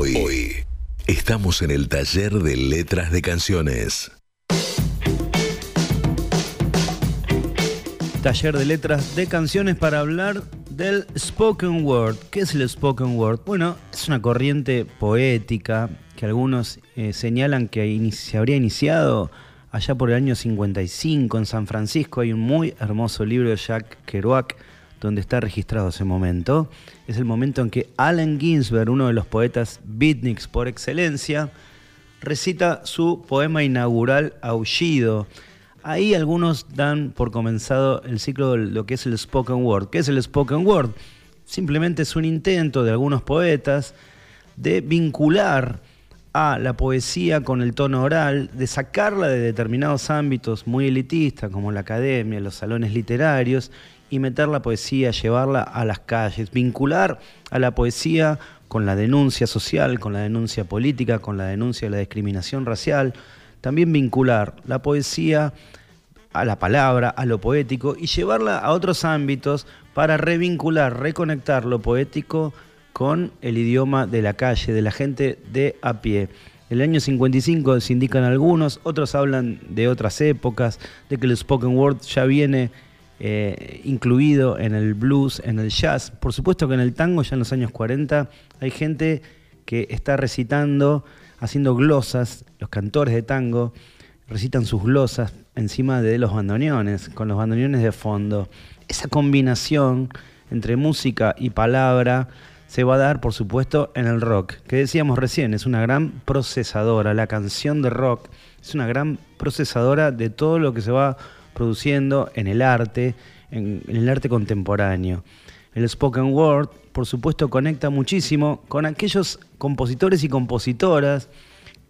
Hoy, estamos en el taller de letras de canciones. Taller de letras de canciones para hablar del spoken word. ¿Qué es el spoken word? Bueno, es una corriente poética que algunos eh, señalan que se habría iniciado allá por el año 55 en San Francisco. Hay un muy hermoso libro de Jack Kerouac donde está registrado ese momento. Es el momento en que Allen Ginsberg, uno de los poetas beatniks por excelencia, recita su poema inaugural Aullido. Ahí algunos dan por comenzado el ciclo de lo que es el spoken word. ¿Qué es el spoken word? Simplemente es un intento de algunos poetas de vincular a la poesía con el tono oral, de sacarla de determinados ámbitos muy elitistas como la academia, los salones literarios y meter la poesía, llevarla a las calles, vincular a la poesía con la denuncia social, con la denuncia política, con la denuncia de la discriminación racial, también vincular la poesía a la palabra, a lo poético y llevarla a otros ámbitos para revincular, reconectar lo poético con el idioma de la calle, de la gente de a pie. El año 55 se indican algunos, otros hablan de otras épocas, de que el spoken word ya viene eh, incluido en el blues, en el jazz. Por supuesto que en el tango, ya en los años 40, hay gente que está recitando, haciendo glosas, los cantores de tango recitan sus glosas encima de los bandoneones, con los bandoneones de fondo. Esa combinación entre música y palabra se va a dar, por supuesto, en el rock, que decíamos recién, es una gran procesadora. La canción de rock es una gran procesadora de todo lo que se va produciendo en el arte, en, el arte contemporáneo. El spoken word, por supuesto, conecta muchísimo con aquellos compositores y compositoras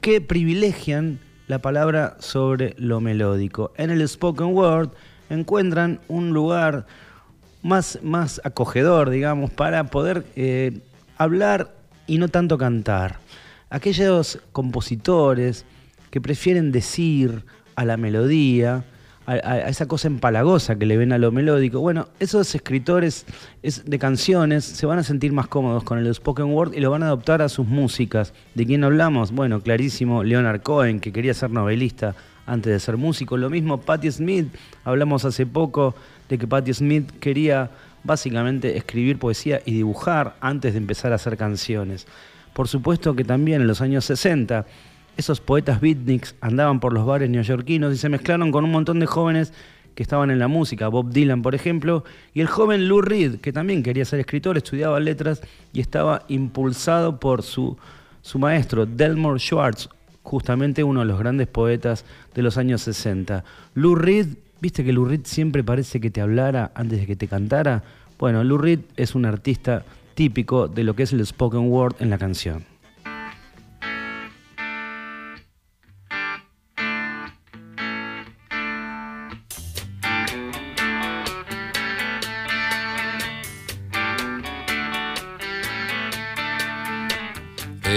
que privilegian la palabra sobre lo melódico. En el spoken word encuentran un lugar más, más acogedor, digamos, para poder eh, hablar y no tanto cantar. Aquellos compositores que prefieren decir a la melodía, a, esa cosa empalagosa que le ven a lo melódico. Bueno, esos escritores de canciones se van a sentir más cómodos con el spoken word y lo van a adoptar a sus músicas. ¿De quién hablamos? Bueno, clarísimo, Leonard Cohen, que quería ser novelista antes de ser músico. Lo mismo Patti Smith, hablamos hace poco de que Patti Smith quería básicamente escribir poesía y dibujar antes de empezar a hacer canciones. Por supuesto que también en los años 60 esos poetas beatniks andaban por los bares neoyorquinos y se mezclaron con un montón de jóvenes que estaban en la música, Bob Dylan por ejemplo, y el joven Lou Reed, que también quería ser escritor, estudiaba letras y estaba impulsado por su, su maestro, Delmore Schwartz, justamente uno de los grandes poetas de los años 60. Lou Reed, viste que Lou Reed siempre parece que te hablara antes de que te cantara. Bueno, Lou Reed es un artista típico de lo que es el spoken word en la canción.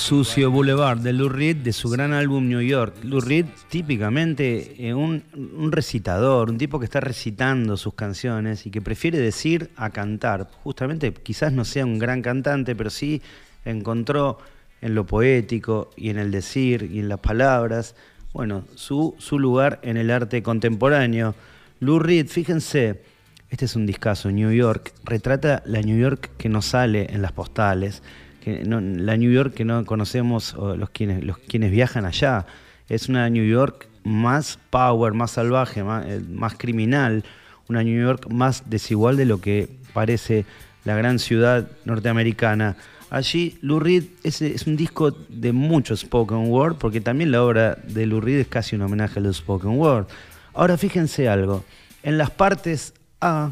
Sucio Boulevard de Lou Reed de su gran álbum New York. Lou Reed típicamente eh, un, recitador, un tipo que está recitando sus canciones y que prefiere decir a cantar. Justamente quizás no sea un gran cantante, pero sí encontró en lo poético y en el decir y en las palabras, bueno, su, su lugar en el arte contemporáneo. Lou Reed, fíjense, este es un discazo, New York, retrata la New York que nos sale en las postales que la New York que no conocemos los quienes, los quienes viajan allá. Es una New York más power, más salvaje, eh, más, criminal, una New York más desigual de lo que parece la gran ciudad norteamericana. Allí Lou Reed es, es, un disco de mucho spoken word, porque también la obra de Lou Reed es casi un homenaje a los spoken word. Ahora fíjense algo, en las partes A,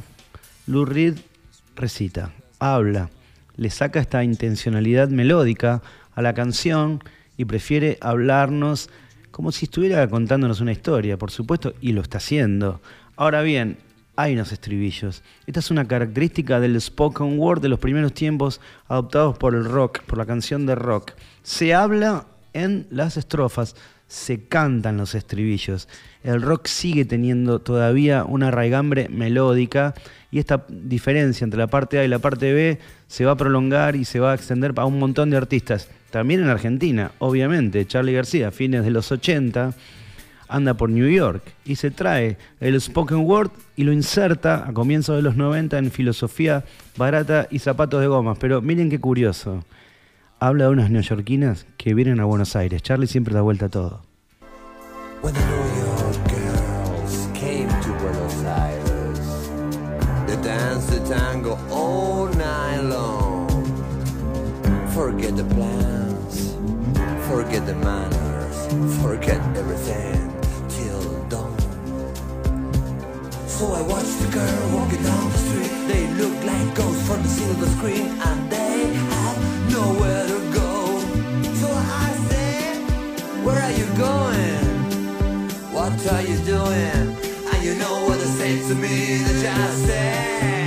Lou Reed recita, habla, le saca esta intencionalidad melódica a la canción y prefiere hablarnos como si estuviera contándonos una historia, por supuesto, y lo está haciendo. Ahora bien, hay unos estribillos. Esta es una característica del spoken word de los primeros tiempos adoptados por el rock, por la canción de rock. Se habla en las estrofas, se cantan los estribillos. El rock sigue teniendo todavía una raigambre melódica y esta diferencia entre la parte A y la parte B se va a prolongar y se va a extender a un montón de artistas. También en Argentina, obviamente, Charlie García, fines de los 80, anda por New York y se trae el spoken word y lo inserta a comienzos de los 90 en filosofía barata y zapatos de gomas. Pero miren qué curioso habla de unas neoyorquinas que vienen a Buenos Aires. Charlie siempre da vuelta a todo. When the New York girls came to Buenos Aires, they danced the tango all night long. Forget the plans, forget the manners, forget everything till dawn. So I watched the girl walking down the street. They looked like ghosts from the silver screen, and they So I said, Where are you going? What are you doing? And you know what they say to me, they just said,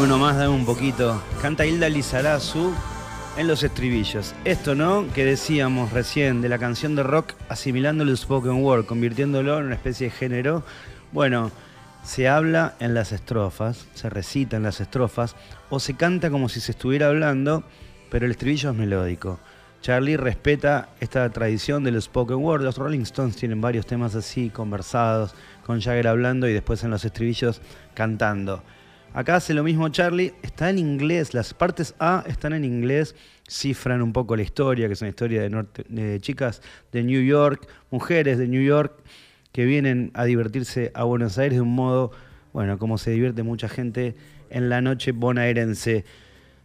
Uno más, dame un poquito. Canta Hilda Lizarazu en los estribillos. Esto, ¿no? Que decíamos recién de la canción de rock asimilándolo el spoken word, convirtiéndolo en una especie de género. Bueno, se habla en las estrofas, se recita en las estrofas, o se canta como si se estuviera hablando, pero el estribillo es melódico. Charlie respeta esta tradición del spoken word. Los Rolling Stones tienen varios temas así, conversados, con Jagger hablando y después en los estribillos cantando. Acá hace lo mismo Charlie, está en inglés, las partes A están en inglés, cifran un poco la historia, que es una historia de, chicas de New York, mujeres de New York que vienen a divertirse a Buenos Aires de un modo, bueno, como se divierte mucha gente en la noche bonaerense,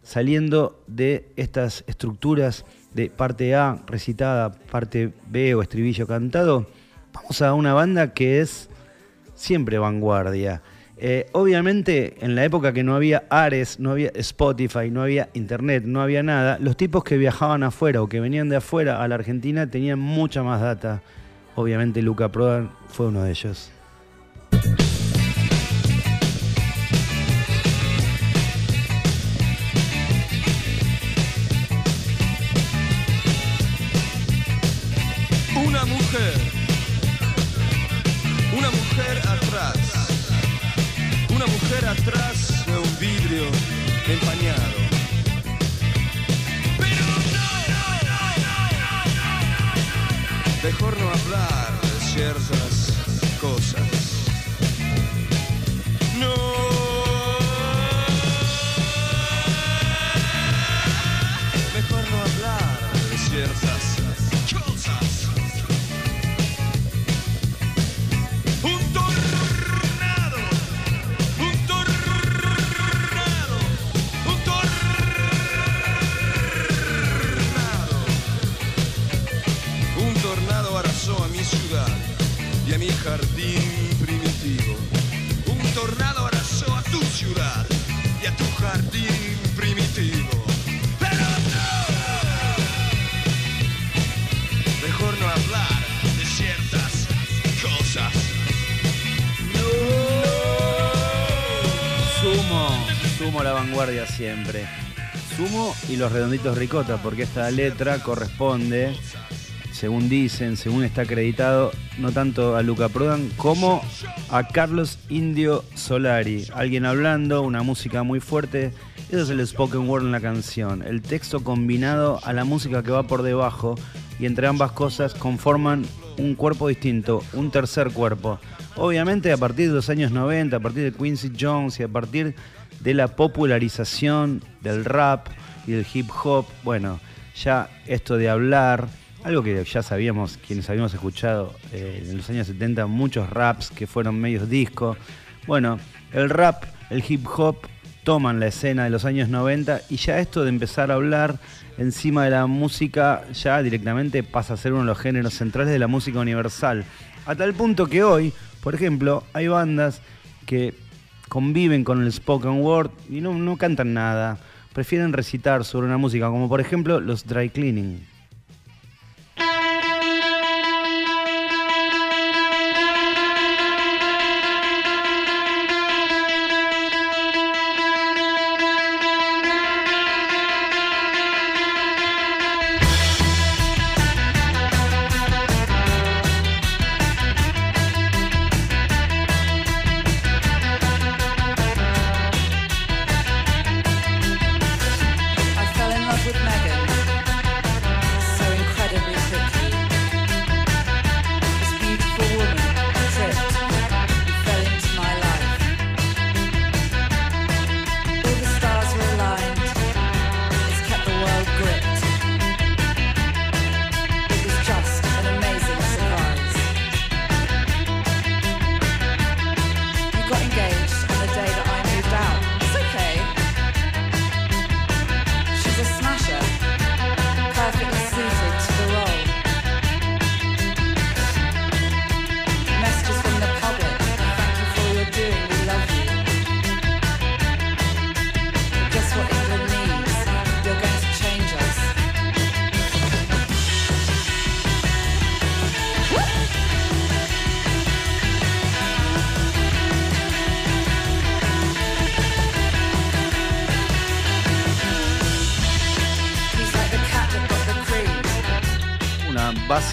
saliendo de estas estructuras de parte A recitada, parte B o estribillo cantado, vamos a una banda que es siempre vanguardia. Eh, obviamente, en la época que no había Ares, no había Spotify, no había Internet, no había nada, los tipos que viajaban afuera o que venían de afuera a la Argentina tenían mucha más data. Obviamente, Luca Prodan fue uno de ellos. Sumo la vanguardia siempre. Sumo y los redonditos ricota, porque esta letra corresponde, según dicen, según está acreditado, no tanto a Luca Prodan como a Carlos Indio Solari. Alguien hablando, una música muy fuerte. Eso es el spoken word en la canción. El texto combinado a la música que va por debajo y entre ambas cosas conforman un cuerpo distinto, un tercer cuerpo. Obviamente a partir de los años 90, a partir de Quincy Jones y a partir de la popularización del rap y del hip hop, bueno, ya esto de hablar, algo que ya sabíamos, quienes habíamos escuchado eh, en los años 70, muchos raps que fueron medios disco. Bueno, el rap, el hip hop toman la escena de los años 90 y ya esto de empezar a hablar encima de la música ya directamente pasa a ser uno de los géneros centrales de la música universal. A tal punto que hoy, por ejemplo, hay bandas que conviven con el spoken word y no, no cantan nada, prefieren recitar sobre una música, como por ejemplo los dry cleaning.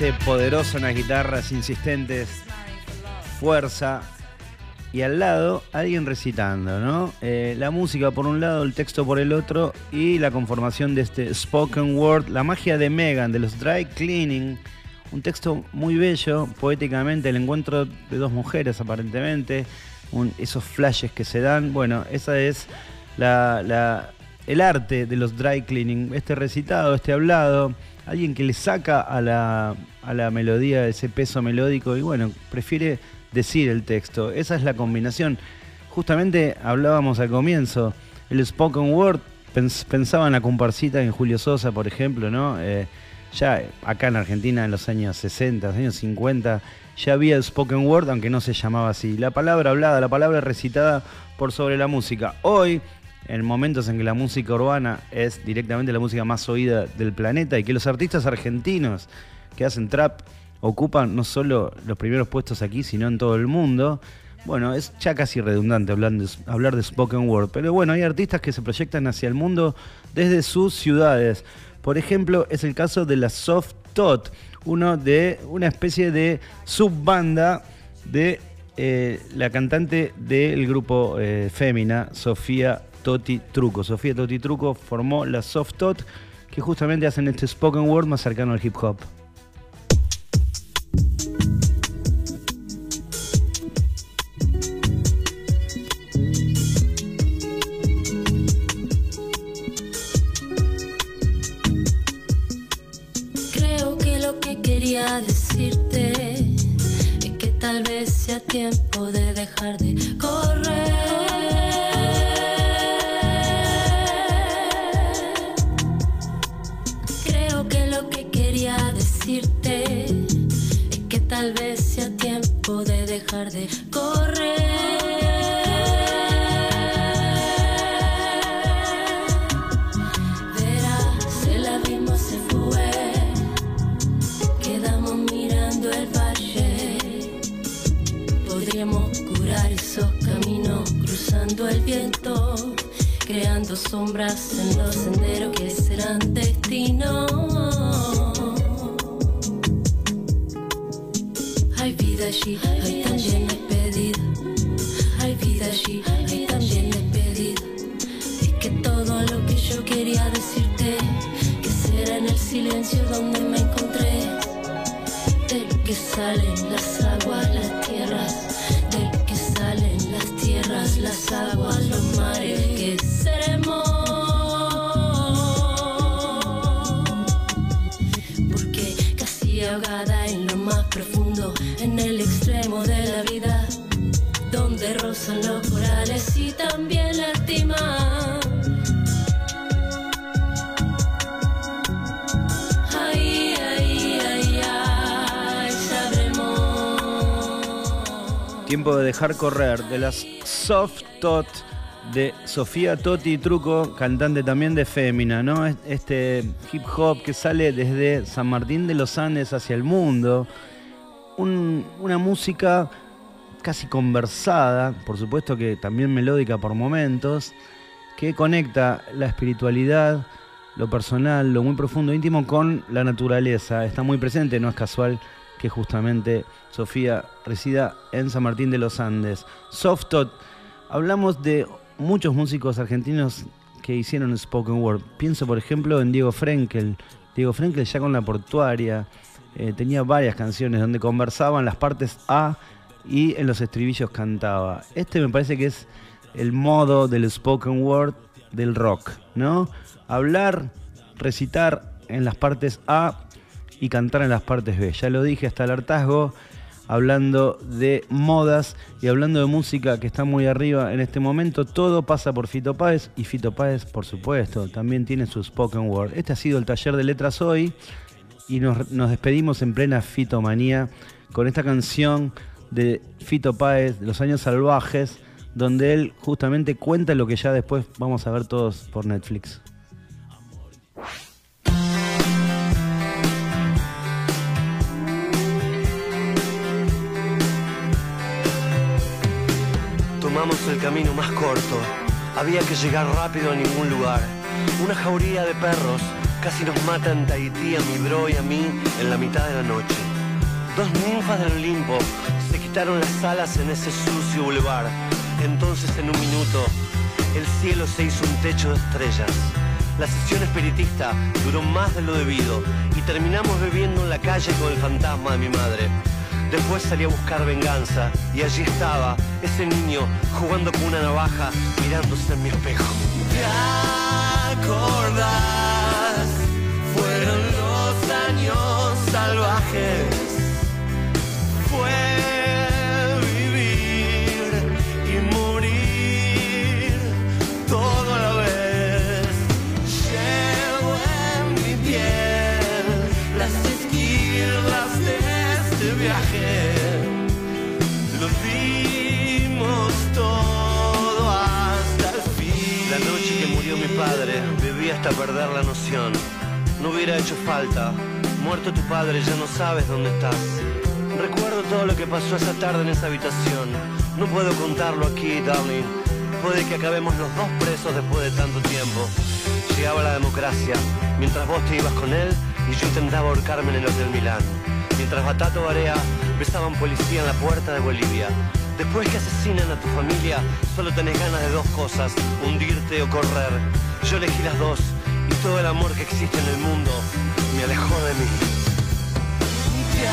Base poderosa, unas guitarras insistentes, fuerza. Y al lado, alguien recitando, ¿no? Eh, la música por un lado, el texto por el otro y la conformación de este spoken word, la magia de Megan, de los dry cleaning. Un texto muy bello, poéticamente, el encuentro de dos mujeres aparentemente, esos flashes que se dan. Bueno, esa es la- el arte de los dry cleaning, este recitado, este hablado, alguien que le saca a la, a la melodía ese peso melódico y bueno, prefiere decir el texto. Esa es la combinación. Justamente hablábamos al comienzo, el spoken word, pens- pensaba en la comparsita en Julio Sosa, por ejemplo, ¿no? Eh, ya acá en Argentina en los años 60, años 50, ya había el spoken word, aunque no se llamaba así. La palabra hablada, la palabra recitada por sobre la música. Hoy, en momentos en que la música urbana es directamente la música más oída del planeta y que los artistas argentinos que hacen trap ocupan no solo los primeros puestos aquí, sino en todo el mundo. Bueno, es ya casi redundante hablar de, spoken word, pero bueno, hay artistas que se proyectan hacia el mundo desde sus ciudades. Por ejemplo, es el caso de la Soft Tot, uno de una especie de subbanda de eh, la cantante del grupo eh, Fémina, Sofía Toti Truco. Sofía Toti Truco formó la Soft Tot, que justamente hacen este spoken word más cercano al hip hop. Creo que lo que quería decirte es que tal vez sea tiempo de de dejar de correr. Verás, el abismo se fue. Quedamos mirando el valle. Podríamos curar esos caminos cruzando el viento, creando sombras en los senderos que serán destino. En el extremo de la vida, donde rozan los corales y también sabremos. Tiempo de dejar correr de las Soft Tot de Sofía Totti Truco, cantante también de Fémina, ¿no? Es- Este hip hop que sale desde San Martín de los Andes hacia el mundo. Un- una música casi conversada, por supuesto que también melódica por momentos, que conecta la espiritualidad, lo personal, lo muy profundo, íntimo con la naturaleza. Está muy presente, no es casual que justamente Sofía resida en San Martín de los Andes. Softot, hablamos de muchos músicos argentinos que hicieron spoken word. Pienso, por ejemplo, en Diego Frenkel. Diego Frenkel ya con la portuaria eh, tenía varias canciones donde conversaban las partes A y en los estribillos cantaba. Este me parece que es el modo del spoken word del rock, ¿no? Hablar, recitar en las partes A y cantar en las partes B. Ya lo dije hasta el hartazgo, hablando de modas y hablando de música que está muy arriba en este momento. Todo pasa por Fito Páez y Fito Páez, por supuesto, también tiene su spoken word. Este ha sido el taller de letras hoy y nos, nos despedimos en plena fitomanía con esta canción de Fito Páez, de los años salvajes, donde él justamente cuenta lo que ya después vamos a ver todos por Netflix. Tomamos el camino más corto. Había que llegar rápido a ningún lugar. Una jauría de perros casi nos mata en Tahití a mi bro y a mí en la mitad de la noche. Dos ninfas del Olimpo se quitaron las alas en ese sucio bulevar. Entonces en un minuto el cielo se hizo un techo de estrellas. La sesión espiritista duró más de lo debido y terminamos bebiendo en la calle con el fantasma de mi madre. Después salí a buscar venganza y allí estaba ese niño jugando con una navaja mirándose en mi espejo. ¿Te acordás? Fue vivir y morir todo a la vez. Llevo en mi piel las esquirlas de este viaje. Lo dimos todo hasta el fin. La noche que murió mi padre, viví hasta perder la noción. No hubiera hecho falta. Muerto tu padre, ya no sabes dónde estás. Recuerdo todo lo que pasó esa tarde en esa habitación. No puedo contarlo aquí, darling. Puede que acabemos los dos presos después de tanto tiempo. Llegaba la democracia, mientras vos te ibas con él y yo intentaba ahorcarme en el Hotel Milán. Mientras Batato Barea besaba a un policía en la puerta de Bolivia. Después que asesinan a tu familia, solo tenés ganas de dos cosas, hundirte o correr. Yo elegí las dos todo el amor que existe en el mundo me alejó de mí. ¿Te?